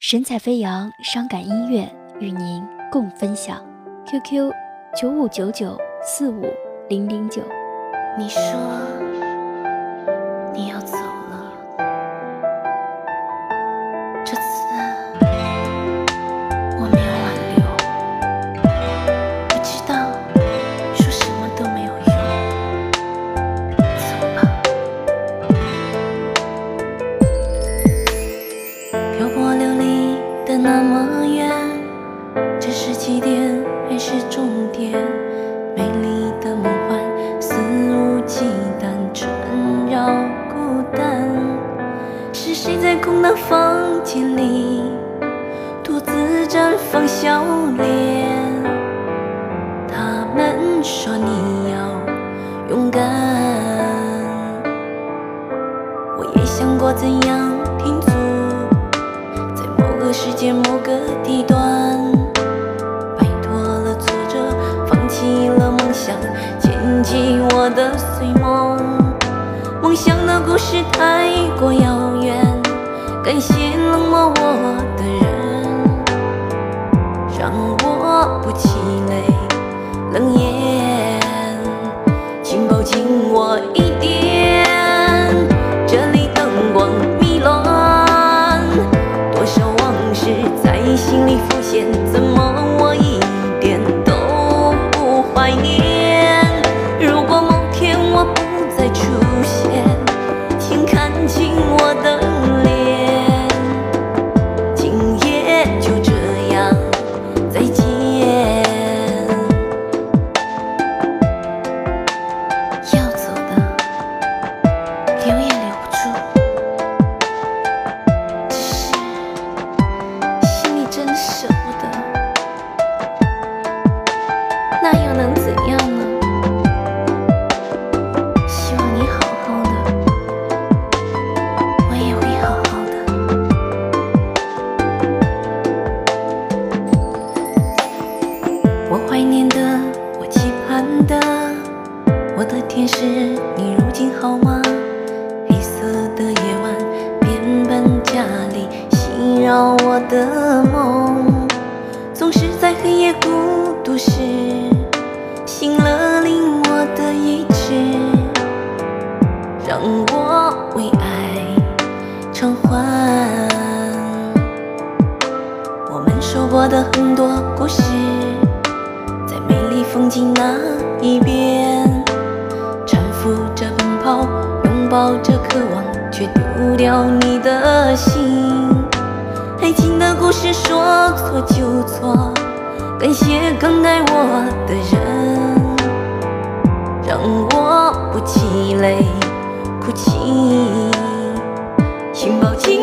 神采飞扬，伤感音乐与您共分享。QQ：九五九九四五零零九。你说你要起点还是终点？美丽的梦幻，肆无忌惮缠绕孤单。是谁在空荡房间里独自绽放笑脸？他们说你要勇敢，我也想过怎样停足，在某个时间某个地段。起我的碎梦。梦想的故事太过遥远，感谢冷漠我我的天使，你如今好吗？黑色的夜晚，变本加厉，袭扰我的梦，总是在黑夜孤独时，醒了令我的意志，让我为爱偿还。我们说过的很多故事，在美丽风景那一边，抱着渴望，却丢掉你的心。爱情的故事说错就错，感谢更爱我的人，让我不气馁哭泣，请抱紧。